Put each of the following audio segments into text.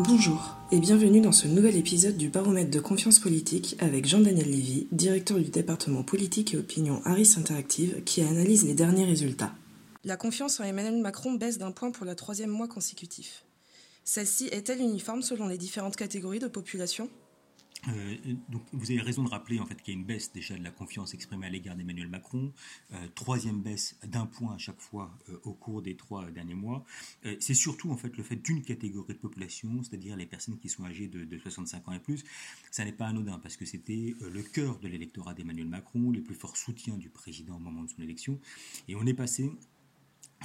Bonjour et bienvenue dans ce nouvel épisode du baromètre de confiance politique avec Jean-Daniel Lévy, directeur du département politique et opinion Harris Interactive, qui analyse les derniers résultats. La confiance en Emmanuel Macron baisse d'un point pour le troisième mois consécutif. Celle-ci est-elle uniforme selon les différentes catégories de population? Euh, donc, vous avez raison de rappeler en fait qu'il y a une baisse déjà de la confiance exprimée à l'égard d'Emmanuel Macron, euh, troisième baisse d'un point à chaque fois euh, au cours des trois derniers mois. c'est surtout en fait le fait d'une catégorie de population, c'est-à-dire les personnes qui sont âgées de, de 65 ans et plus. Ça n'est pas anodin parce que c'était le cœur de l'électorat d'Emmanuel Macron, les plus forts soutiens du président au moment de son élection, et on est passé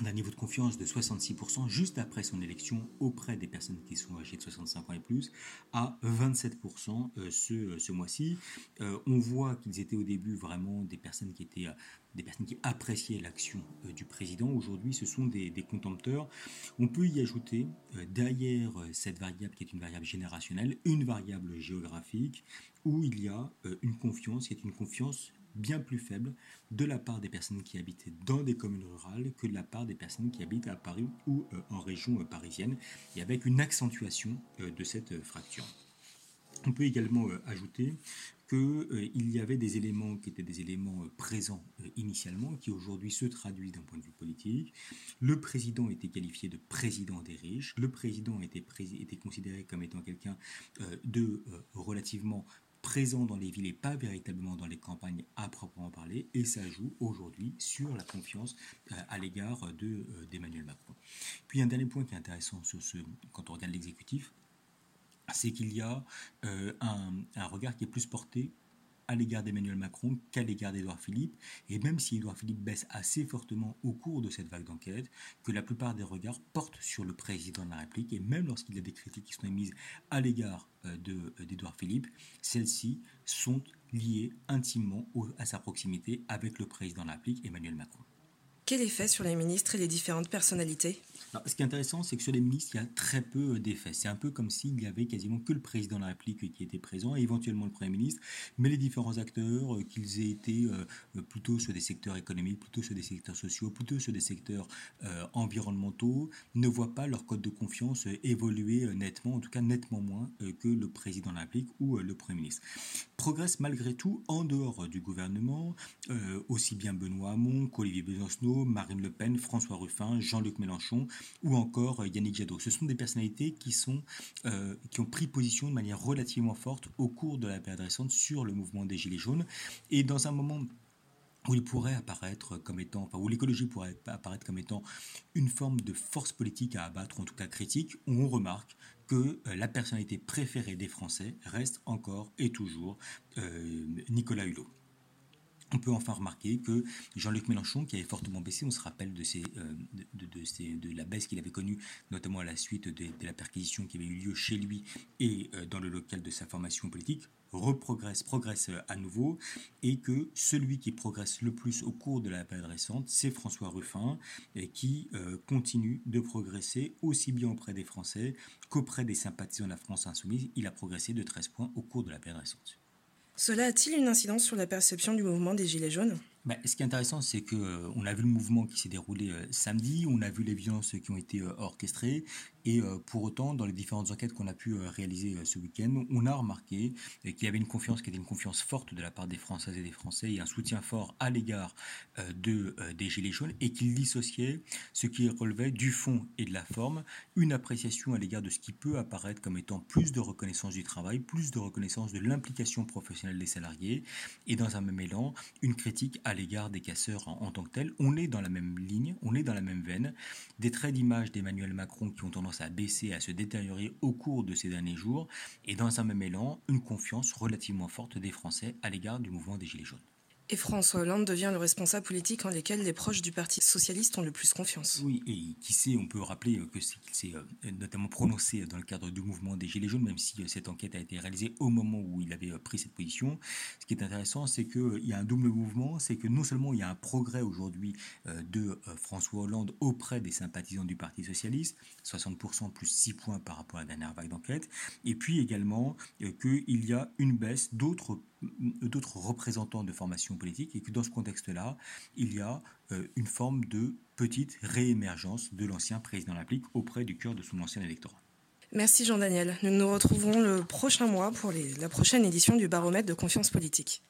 d'un niveau de confiance de 66% juste après son élection auprès des personnes qui sont âgées de 65 ans et plus à 27% euh, ce, euh, ce mois-ci. Euh, on voit qu'ils étaient au début vraiment des personnes qui étaient des personnes qui appréciaient l'action du président. Aujourd'hui, ce sont des, des, contempteurs. On peut y ajouter derrière cette variable qui est une variable générationnelle, une variable géographique où il y a une confiance qui est une confiance bien plus faible de la part des personnes qui habitent dans des communes rurales que de la part des personnes qui habitent à Paris ou euh, en région euh, parisienne, et avec une accentuation euh, de cette fracture. On peut également ajouter qu'il y avait des éléments qui étaient des éléments présents initialement, qui aujourd'hui se traduisent d'un point de vue politique. Le président était qualifié de président des riches, le président était, était considéré comme étant quelqu'un de relativement présent dans les villes et pas véritablement dans les campagnes à proprement parler, et ça joue aujourd'hui sur la confiance euh, à l'égard euh, d'Emmanuel Macron. Puis un dernier point qui est intéressant sur ce, quand on regarde l'exécutif, c'est qu'il y a euh, un, un regard qui est plus porté à l'égard d'Emmanuel Macron qu'à l'égard d'Edouard Philippe, et même si Edouard Philippe baisse assez fortement au cours de cette vague d'enquête, que la plupart des regards portent sur le président de la République, et même lorsqu'il y a des critiques qui sont émises à l'égard euh, euh, d'Edouard Philippe, celles-ci sont liées intimement à sa proximité avec le président de la République, Emmanuel Macron. Quel effet sur les ministres et les différentes personnalités? Ce qui est intéressant, c'est que sur les ministres, il y a très peu d'effets. C'est un peu comme s'il n'y avait quasiment que le président de la République qui était présent éventuellement le Premier ministre, mais les différents acteurs, euh, qu'ils aient été euh, plutôt sur des secteurs économiques, plutôt sur des secteurs sociaux, plutôt sur des secteurs euh, environnementaux, ne voient pas leur code de confiance évoluer nettement, en tout cas nettement moins que le président de la République ou le Premier ministre. Progresse malgré tout en dehors du gouvernement, aussi bien Benoît Hamon qu'Olivier Besancenot, Marine Le Pen, François Ruffin, Jean-Luc Mélenchon ou encore euh, Yannick Jadot. Ce sont des personnalités qui, sont, euh, qui ont pris position de manière relativement forte au cours de la période récente sur le mouvement des Gilets jaunes. Et dans un moment où il pourrait apparaître comme étant, où l'écologie pourrait apparaître comme étant une forme de force politique à abattre, en tout cas critique, on remarque que euh, la personnalité préférée des Français reste encore et toujours Nicolas Hulot. On peut enfin remarquer que Jean-Luc Mélenchon, qui avait fortement baissé, on se rappelle de, euh, la baisse qu'il avait connue, notamment à la suite de, la perquisition qui avait eu lieu chez lui et euh, dans le local de sa formation politique, reprogresse, progresse euh, à nouveau, et que celui qui progresse le plus au cours de la période récente, c'est François Ruffin, qui continue de progresser aussi bien auprès des Français qu'auprès des sympathisants de la France insoumise. Il a progressé de 13 points au cours de la période récente. Cela a-t-il une incidence sur la perception du mouvement des Gilets jaunes? Ce qui est intéressant, c'est qu'on euh, a vu le mouvement qui s'est déroulé euh, samedi, on a vu les violences qui ont été euh, orchestrées, et pour autant, dans les différentes enquêtes qu'on a pu réaliser ce week-end, on a remarqué qu'il y avait une confiance qui était une confiance forte de la part des Françaises et des Français, et un soutien fort à l'égard de, des Gilets jaunes, et qu'ils dissociaient ce qui relevait du fond et de la forme, une appréciation à l'égard de ce qui peut apparaître comme étant plus de reconnaissance du travail, plus de reconnaissance de l'implication professionnelle des salariés, et dans un même élan, une critique à l'égard des casseurs en, tant que tels. On est dans la même ligne, on est dans la même veine. Des traits d'image d'Emmanuel Macron qui ont tendance à baisser, à se détériorer au cours de ces derniers jours, et dans un même élan, une confiance relativement forte des Français à l'égard du mouvement des Gilets jaunes. Et François Hollande devient le responsable politique en lequel les proches du Parti socialiste ont le plus confiance. Oui, et qui sait, on peut rappeler que s'est euh, notamment prononcé dans le cadre du mouvement des Gilets jaunes, même si euh, cette enquête a été réalisée au moment où il avait euh, pris cette position. Ce qui est intéressant, c'est qu'il y a un double mouvement, c'est que non seulement il y a un progrès aujourd'hui de François Hollande auprès des sympathisants du Parti socialiste, 60% plus 6 points par rapport à la dernière vague d'enquête, et puis également qu'il y a une baisse d'autres d'autres représentants de formations politiques et que dans ce contexte-là, il y a euh, une forme de petite réémergence de l'ancien président de la République auprès du cœur de son ancien électorat. Merci Jean-Daniel. Nous nous retrouverons le prochain mois pour la prochaine édition du baromètre de confiance politique.